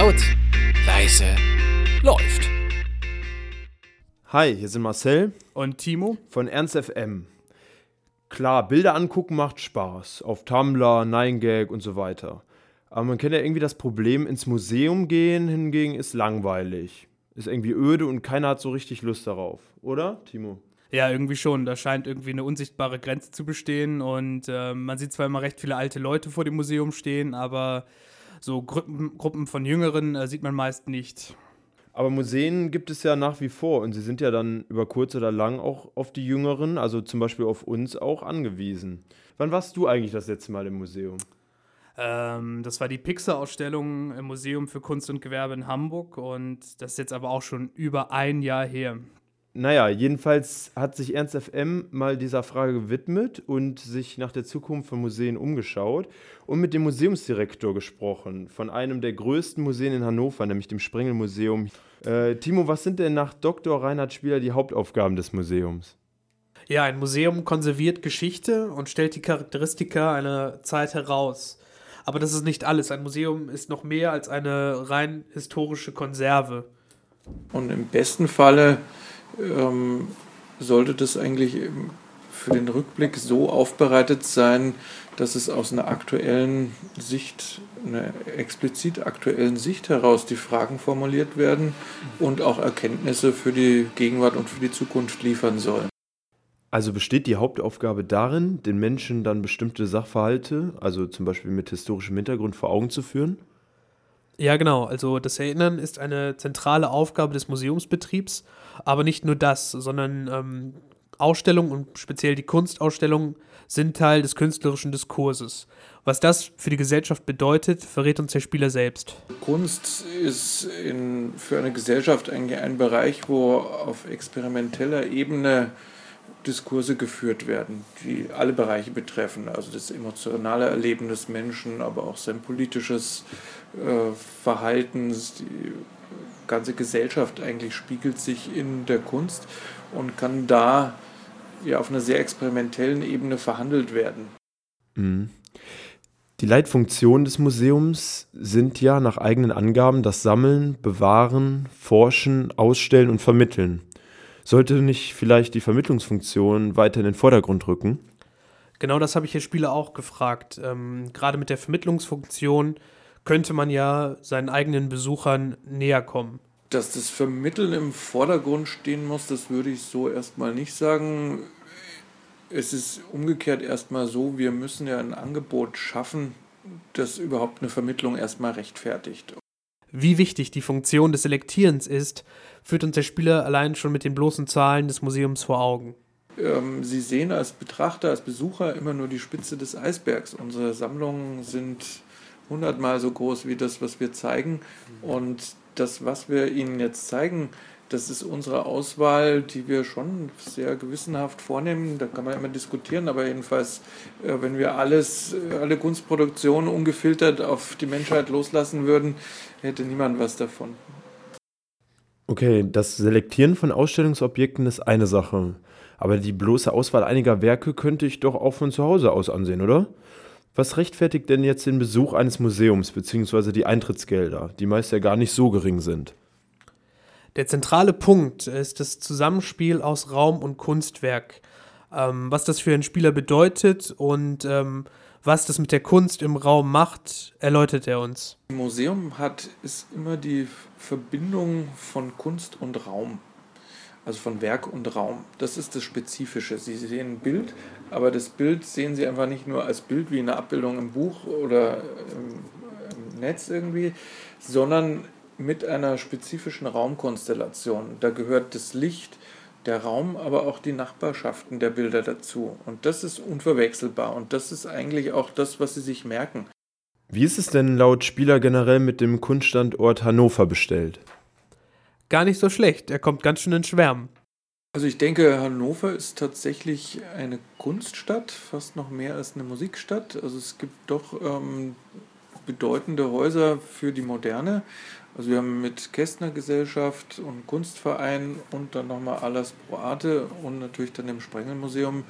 Laut, leise, läuft. Hi, hier sind Marcel Und Timo? von Ernst FM. Klar, Bilder angucken macht Spaß. Auf Tumblr, 9gag und so weiter. Aber man kennt ja irgendwie das Problem, ins Museum gehen hingegen ist langweilig. Ist irgendwie öde und keiner hat so richtig Lust darauf. Oder, Timo? Ja, irgendwie schon. Da scheint irgendwie eine unsichtbare Grenze zu bestehen. Und äh, man sieht zwar immer recht viele alte Leute vor dem Museum stehen, aber so Gruppen, Gruppen von Jüngeren äh, sieht man meist nicht. Aber Museen gibt es ja nach wie vor und sie sind ja dann über kurz oder lang auch auf die Jüngeren, also zum Beispiel auf uns auch angewiesen. Wann warst du eigentlich das letzte Mal im Museum? Ähm, das war die Pixar-Ausstellung im Museum für Kunst und Gewerbe in Hamburg und das ist jetzt aber auch schon über ein Jahr her. Naja, jedenfalls hat sich Ernst FM mal dieser Frage gewidmet und sich nach der Zukunft von Museen umgeschaut und mit dem Museumsdirektor gesprochen, von einem der größten Museen in Hannover, nämlich dem Sprengelmuseum. Äh, Timo, was sind denn nach Dr. Reinhard Spieler die Hauptaufgaben des Museums? Ja, ein Museum konserviert Geschichte und stellt die Charakteristika einer Zeit heraus. Aber das ist nicht alles. Ein Museum ist noch mehr als eine rein historische Konserve. Und im besten Falle ähm, sollte das eigentlich für den Rückblick so aufbereitet sein, dass es aus einer aktuellen Sicht, einer explizit aktuellen Sicht heraus die Fragen formuliert werden und auch Erkenntnisse für die Gegenwart und für die Zukunft liefern sollen. Also besteht die Hauptaufgabe darin, den Menschen dann bestimmte Sachverhalte, also zum Beispiel mit historischem Hintergrund, vor Augen zu führen? Ja, genau. Also das Erinnern ist eine zentrale Aufgabe des Museumsbetriebs, aber nicht nur das, sondern ähm, Ausstellungen und speziell die Kunstausstellungen sind Teil des künstlerischen Diskurses. Was das für die Gesellschaft bedeutet, verrät uns der Spieler selbst. Kunst ist in, für eine Gesellschaft eigentlich ein Bereich, wo auf experimenteller Ebene Diskurse geführt werden, die alle Bereiche betreffen. Also das emotionale Erleben des Menschen, aber auch sein politisches äh, Verhalten. Die ganze Gesellschaft eigentlich spiegelt sich in der Kunst und kann da ja auf einer sehr experimentellen Ebene verhandelt werden. Mhm. Die Leitfunktionen des Museums sind ja nach eigenen Angaben das Sammeln, Bewahren, Forschen, Ausstellen und Vermitteln. Sollte nicht vielleicht die Vermittlungsfunktion weiter in den Vordergrund rücken? Genau das habe ich hier Spieler auch gefragt. Ähm, gerade mit der Vermittlungsfunktion könnte man ja seinen eigenen Besuchern näher kommen. Dass das Vermitteln im Vordergrund stehen muss, das würde ich so erstmal nicht sagen. Es ist umgekehrt erstmal so, wir müssen ja ein Angebot schaffen, das überhaupt eine Vermittlung erstmal rechtfertigt. Wie wichtig die Funktion des Selektierens ist, führt uns der Spieler allein schon mit den bloßen Zahlen des Museums vor Augen. Ähm, Sie sehen als Betrachter, als Besucher immer nur die Spitze des Eisbergs. Unsere Sammlungen sind hundertmal so groß wie das, was wir zeigen. Und das, was wir Ihnen jetzt zeigen, das ist unsere Auswahl, die wir schon sehr gewissenhaft vornehmen. Da kann man immer diskutieren, aber jedenfalls, äh, wenn wir alles, äh, alle Kunstproduktionen ungefiltert auf die Menschheit loslassen würden, hätte niemand was davon. Okay, das Selektieren von Ausstellungsobjekten ist eine Sache. Aber die bloße Auswahl einiger Werke könnte ich doch auch von zu Hause aus ansehen, oder? Was rechtfertigt denn jetzt den Besuch eines Museums bzw. die Eintrittsgelder, die meist ja gar nicht so gering sind? Der zentrale Punkt ist das Zusammenspiel aus Raum und Kunstwerk. Ähm, was das für einen Spieler bedeutet und ähm, was das mit der Kunst im Raum macht, erläutert er uns. Im Museum hat ist immer die Verbindung von Kunst und Raum. Also von Werk und Raum. Das ist das Spezifische. Sie sehen ein Bild, aber das Bild sehen Sie einfach nicht nur als Bild wie eine Abbildung im Buch oder im, im Netz irgendwie, sondern mit einer spezifischen Raumkonstellation. Da gehört das Licht, der Raum, aber auch die Nachbarschaften der Bilder dazu. Und das ist unverwechselbar. Und das ist eigentlich auch das, was Sie sich merken. Wie ist es denn laut Spieler generell mit dem Kunststandort Hannover bestellt? Gar nicht so schlecht, er kommt ganz schön in Schwärmen. Also ich denke, Hannover ist tatsächlich eine Kunststadt, fast noch mehr als eine Musikstadt. Also es gibt doch ähm, bedeutende Häuser für die Moderne. Also wir haben mit Kästner Gesellschaft und Kunstverein und dann nochmal Alas Pro Arte und natürlich dann dem Sprengelmuseum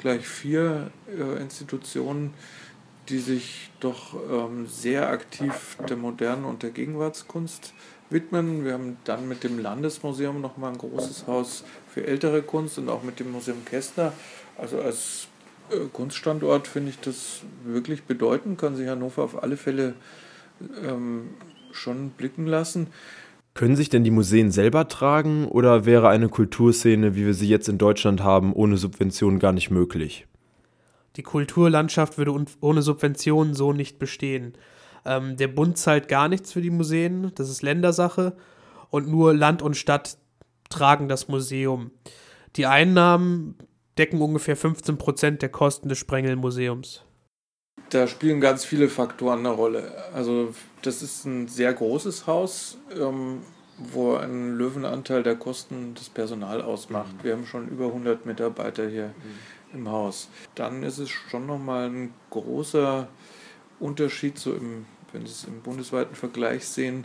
gleich vier äh, Institutionen, die sich doch ähm, sehr aktiv der modernen und der Gegenwartskunst widmen. Wir haben dann mit dem Landesmuseum nochmal ein großes Haus für ältere Kunst und auch mit dem Museum Kästner. Also als Kunststandort finde ich das wirklich bedeutend, kann sich Hannover auf alle Fälle ähm, schon blicken lassen. Können sich denn die Museen selber tragen oder wäre eine Kulturszene, wie wir sie jetzt in Deutschland haben, ohne Subventionen gar nicht möglich? Die Kulturlandschaft würde ohne Subventionen so nicht bestehen. Ähm, der Bund zahlt gar nichts für die Museen, das ist Ländersache. Und nur Land und Stadt tragen das Museum. Die Einnahmen decken ungefähr 15 Prozent der Kosten des Sprengelmuseums. Da spielen ganz viele Faktoren eine Rolle. Also das ist ein sehr großes Haus, ähm, wo ein Löwenanteil der Kosten das Personal ausmacht. Mhm. Wir haben schon über 100 Mitarbeiter hier mhm. im Haus. Dann ist es schon nochmal ein großer Unterschied, so im, wenn Sie es im bundesweiten Vergleich sehen,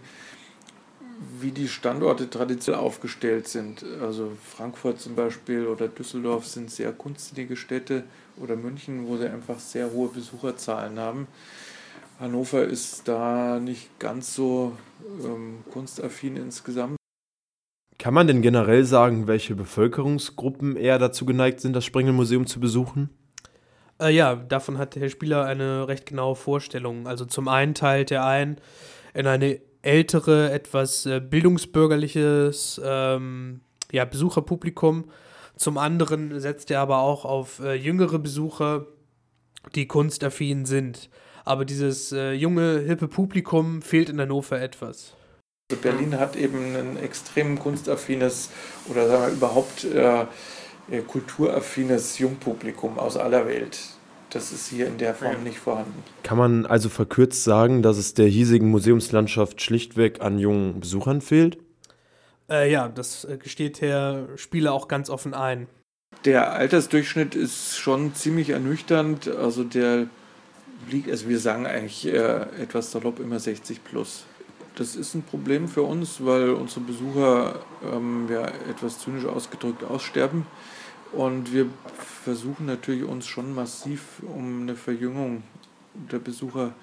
wie die Standorte traditionell aufgestellt sind. Also Frankfurt zum Beispiel oder Düsseldorf sind sehr kunstsinnige Städte oder München, wo sie einfach sehr hohe Besucherzahlen haben. Hannover ist da nicht ganz so ähm, kunstaffin insgesamt. Kann man denn generell sagen, welche Bevölkerungsgruppen eher dazu geneigt sind, das Sprengelmuseum zu besuchen? Äh, ja, davon hat Herr Spieler eine recht genaue Vorstellung. Also zum einen teilt er ein in eine ältere, etwas äh, bildungsbürgerliches ähm, ja, Besucherpublikum. Zum anderen setzt er aber auch auf äh, jüngere Besucher, die kunstaffin sind. Aber dieses äh, junge, hippe Publikum fehlt in Hannover etwas. Also Berlin hat eben ein extrem kunstaffines oder sagen wir überhaupt äh, äh, kulturaffines Jungpublikum aus aller Welt. Das ist hier in der Form nicht vorhanden. Kann man also verkürzt sagen, dass es der hiesigen Museumslandschaft schlichtweg an jungen Besuchern fehlt? Äh, ja, das äh, gesteht Herr Spieler auch ganz offen ein. Der Altersdurchschnitt ist schon ziemlich ernüchternd. Also der liegt, also wir sagen eigentlich äh, etwas salopp immer 60 plus. Das ist ein Problem für uns, weil unsere Besucher ähm, ja, etwas zynisch ausgedrückt aussterben. Und wir versuchen natürlich uns schon massiv um eine Verjüngung der Besucher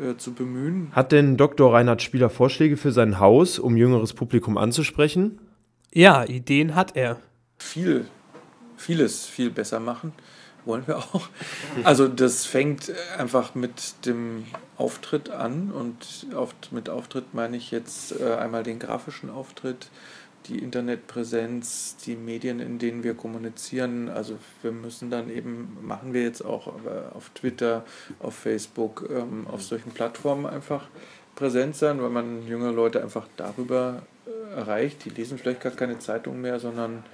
äh, zu bemühen. Hat denn Dr. Reinhard Spieler Vorschläge für sein Haus, um jüngeres Publikum anzusprechen? Ja, Ideen hat er. Viel, vieles viel besser machen wollen wir auch. Also das fängt einfach mit dem Auftritt an und mit Auftritt meine ich jetzt äh, einmal den grafischen Auftritt, die Internetpräsenz, die Medien, in denen wir kommunizieren. Also wir müssen dann eben, machen wir jetzt auch auf Twitter, auf Facebook, ähm, auf solchen Plattformen einfach präsent sein, weil man junge Leute einfach darüber äh, erreicht. Die lesen vielleicht gar keine Zeitung mehr, sondern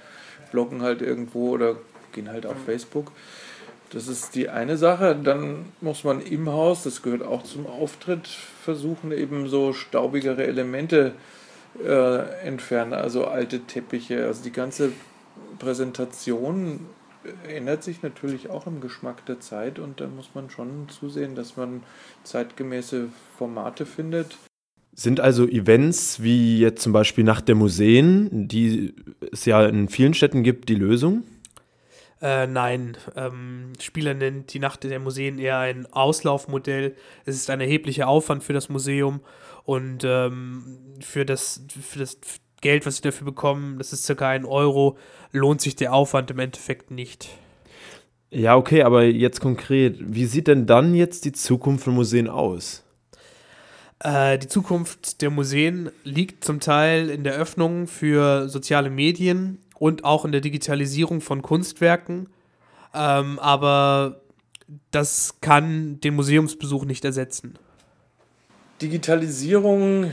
bloggen halt irgendwo oder gehen halt auf Facebook. Das ist die eine Sache. Dann muss man im Haus, das gehört auch zum Auftritt, versuchen eben so staubigere Elemente zu äh, entfernen, also alte Teppiche. Also die ganze Präsentation ändert sich natürlich auch im Geschmack der Zeit und da muss man schon zusehen, dass man zeitgemäße Formate findet. Sind also Events wie jetzt zum Beispiel Nacht der Museen, die es ja in vielen Städten gibt, die Lösung? Äh, nein, ähm, Spieler nennt die Nacht der Museen eher ein Auslaufmodell. Es ist ein erheblicher Aufwand für das Museum und ähm, für, das, für das Geld, was sie dafür bekommen, das ist circa ein Euro, lohnt sich der Aufwand im Endeffekt nicht. Ja, okay, aber jetzt konkret, wie sieht denn dann jetzt die Zukunft von Museen aus? Äh, die Zukunft der Museen liegt zum Teil in der Öffnung für soziale Medien und auch in der Digitalisierung von Kunstwerken. Ähm, aber das kann den Museumsbesuch nicht ersetzen. Digitalisierung,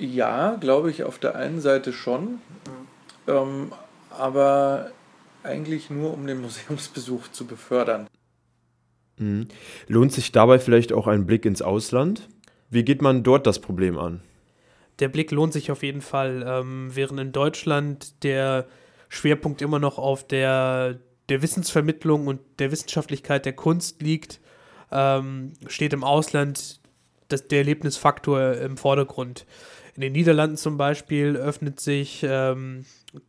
ja, glaube ich, auf der einen Seite schon, ähm, aber eigentlich nur, um den Museumsbesuch zu befördern. Mhm. Lohnt sich dabei vielleicht auch ein Blick ins Ausland? Wie geht man dort das Problem an? Der Blick lohnt sich auf jeden Fall. Ähm, während in Deutschland der Schwerpunkt immer noch auf der, der Wissensvermittlung und der Wissenschaftlichkeit der Kunst liegt, ähm, steht im Ausland das, der Erlebnisfaktor im Vordergrund. In den Niederlanden zum Beispiel öffnet sich ähm,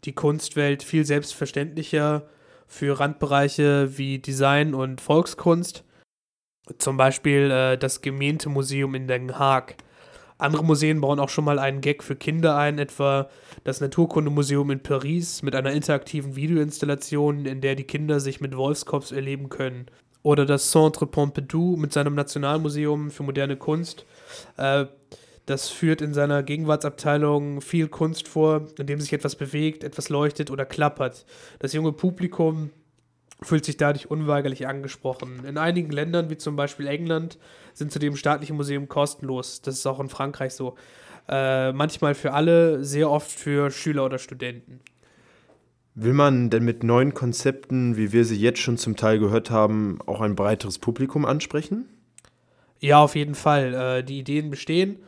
die Kunstwelt viel selbstverständlicher für Randbereiche wie Design und Volkskunst. Zum Beispiel äh, das Gemeente-Museum in Den Haag. Andere Museen bauen auch schon mal einen Gag für Kinder ein, etwa das Naturkundemuseum in Paris mit einer interaktiven Videoinstallation, in der die Kinder sich mit Wolfskops erleben können. Oder das Centre Pompidou mit seinem Nationalmuseum für moderne Kunst. Äh, das führt in seiner Gegenwartsabteilung viel Kunst vor, in dem sich etwas bewegt, etwas leuchtet oder klappert. Das junge Publikum fühlt sich dadurch unweigerlich angesprochen. In einigen Ländern, wie zum Beispiel England, sind zudem staatliche Museen kostenlos. Das ist auch in Frankreich so. Äh, manchmal für alle, sehr oft für Schüler oder Studenten. Will man denn mit neuen Konzepten, wie wir sie jetzt schon zum Teil gehört haben, auch ein breiteres Publikum ansprechen? Ja, auf jeden Fall. Äh, die Ideen bestehen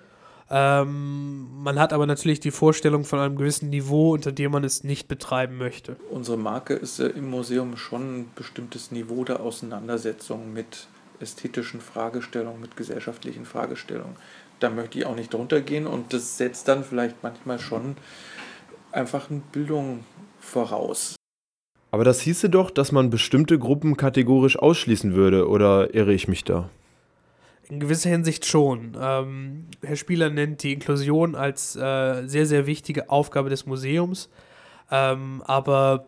ähm, man hat aber natürlich die Vorstellung von einem gewissen Niveau, unter dem man es nicht betreiben möchte. Unsere Marke ist äh, im Museum schon ein bestimmtes Niveau der Auseinandersetzung mit ästhetischen Fragestellungen, mit gesellschaftlichen Fragestellungen. Da möchte ich auch nicht drunter gehen und das setzt dann vielleicht manchmal schon einfach eine Bildung voraus. Aber das hieße doch, dass man bestimmte Gruppen kategorisch ausschließen würde, oder irre ich mich da? In gewisser Hinsicht schon. Ähm, Herr Spieler nennt die Inklusion als äh, sehr, sehr wichtige Aufgabe des Museums. Ähm, aber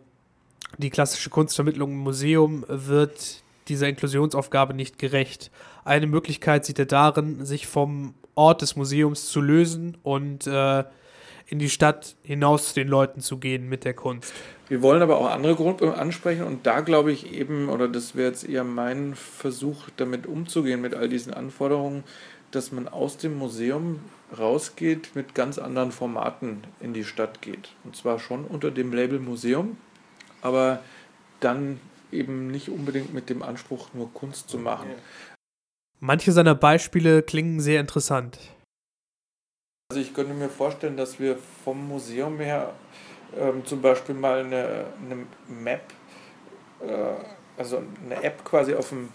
die klassische Kunstvermittlung im Museum wird dieser Inklusionsaufgabe nicht gerecht. Eine Möglichkeit sieht er darin, sich vom Ort des Museums zu lösen und äh, in die Stadt hinaus zu den Leuten zu gehen mit der Kunst. Wir wollen aber auch andere Gruppen ansprechen und da glaube ich eben, oder das wäre jetzt eher mein Versuch, damit umzugehen, mit all diesen Anforderungen, dass man aus dem Museum rausgeht, mit ganz anderen Formaten in die Stadt geht. Und zwar schon unter dem Label Museum, aber dann eben nicht unbedingt mit dem Anspruch, nur Kunst zu machen. Manche seiner Beispiele klingen sehr interessant. Also ich könnte mir vorstellen, dass wir vom Museum her ähm, zum Beispiel mal eine, eine Map, äh, also eine App quasi auf dem,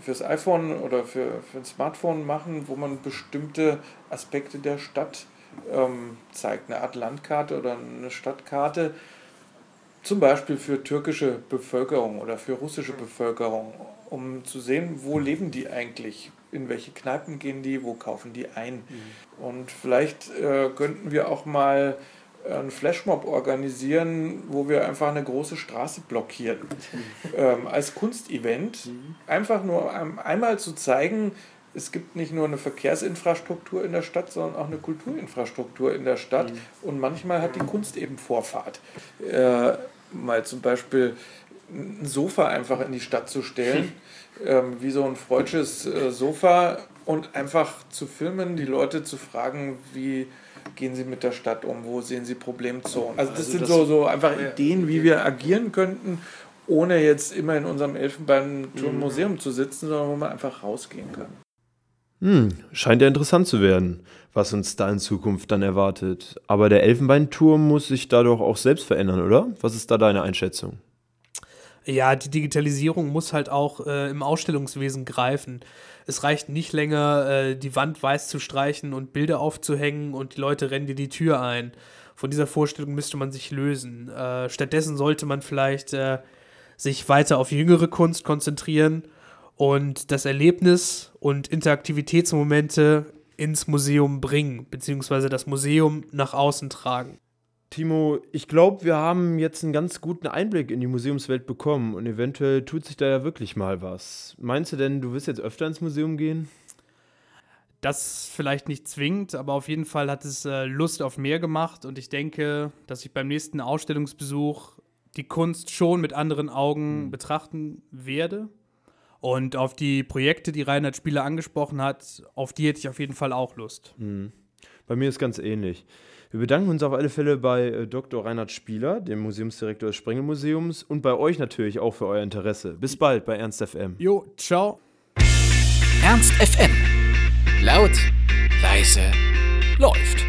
fürs iPhone oder für, für ein Smartphone machen, wo man bestimmte Aspekte der Stadt ähm, zeigt. Eine Art Landkarte oder eine Stadtkarte, zum Beispiel für türkische Bevölkerung oder für russische Bevölkerung, um zu sehen, wo leben die eigentlich, in welche Kneipen gehen die, wo kaufen die ein. Mhm. Und vielleicht äh, könnten wir auch mal einen Flashmob organisieren, wo wir einfach eine große Straße blockieren. ähm, als Kunstevent. Mhm. Einfach nur einmal zu zeigen, es gibt nicht nur eine Verkehrsinfrastruktur in der Stadt, sondern auch eine Kulturinfrastruktur in der Stadt. Mhm. Und manchmal hat die Kunst eben Vorfahrt. Äh, mal zum Beispiel ein Sofa einfach in die Stadt zu stellen, ähm, wie so ein freudsches äh, Sofa und einfach zu filmen, die Leute zu fragen, wie gehen sie mit der Stadt um, wo sehen sie Problemzonen. Also das also sind das so, so einfach ja, Ideen, wie wir agieren könnten, ohne jetzt immer in unserem Elfenbeinturmmuseum mhm. zu sitzen, sondern wo man einfach rausgehen kann. Hm, scheint ja interessant zu werden, was uns da in Zukunft dann erwartet. Aber der Elfenbeinturm muss sich dadurch auch selbst verändern, oder? Was ist da deine Einschätzung? Ja, die Digitalisierung muss halt auch äh, im Ausstellungswesen greifen. Es reicht nicht länger, äh, die Wand weiß zu streichen und Bilder aufzuhängen und die Leute rennen dir die Tür ein. Von dieser Vorstellung müsste man sich lösen. Äh, stattdessen sollte man vielleicht äh, sich weiter auf jüngere Kunst konzentrieren und das Erlebnis und Interaktivitätsmomente ins Museum bringen, beziehungsweise das Museum nach außen tragen. Timo, ich glaube, wir haben jetzt einen ganz guten Einblick in die Museumswelt bekommen und eventuell tut sich da ja wirklich mal was. Meinst du denn, du wirst jetzt öfter ins Museum gehen? Das vielleicht nicht zwingend, aber auf jeden Fall hat es äh, Lust auf mehr gemacht und ich denke, dass ich beim nächsten Ausstellungsbesuch die Kunst schon mit anderen Augen mhm. betrachten werde. Und auf die Projekte, die Reinhard Spieler angesprochen hat, auf die hätte ich auf jeden Fall auch Lust. Mhm. Bei mir ist ganz ähnlich. Wir bedanken uns auf alle Fälle bei äh, Dr. Reinhard Spieler, dem Museumsdirektor des Sprengel-Museums, und bei euch natürlich auch für euer Interesse. Bis bald bei Ernst FM. Jo, ciao. Ernst FM. Laut, leise, läuft.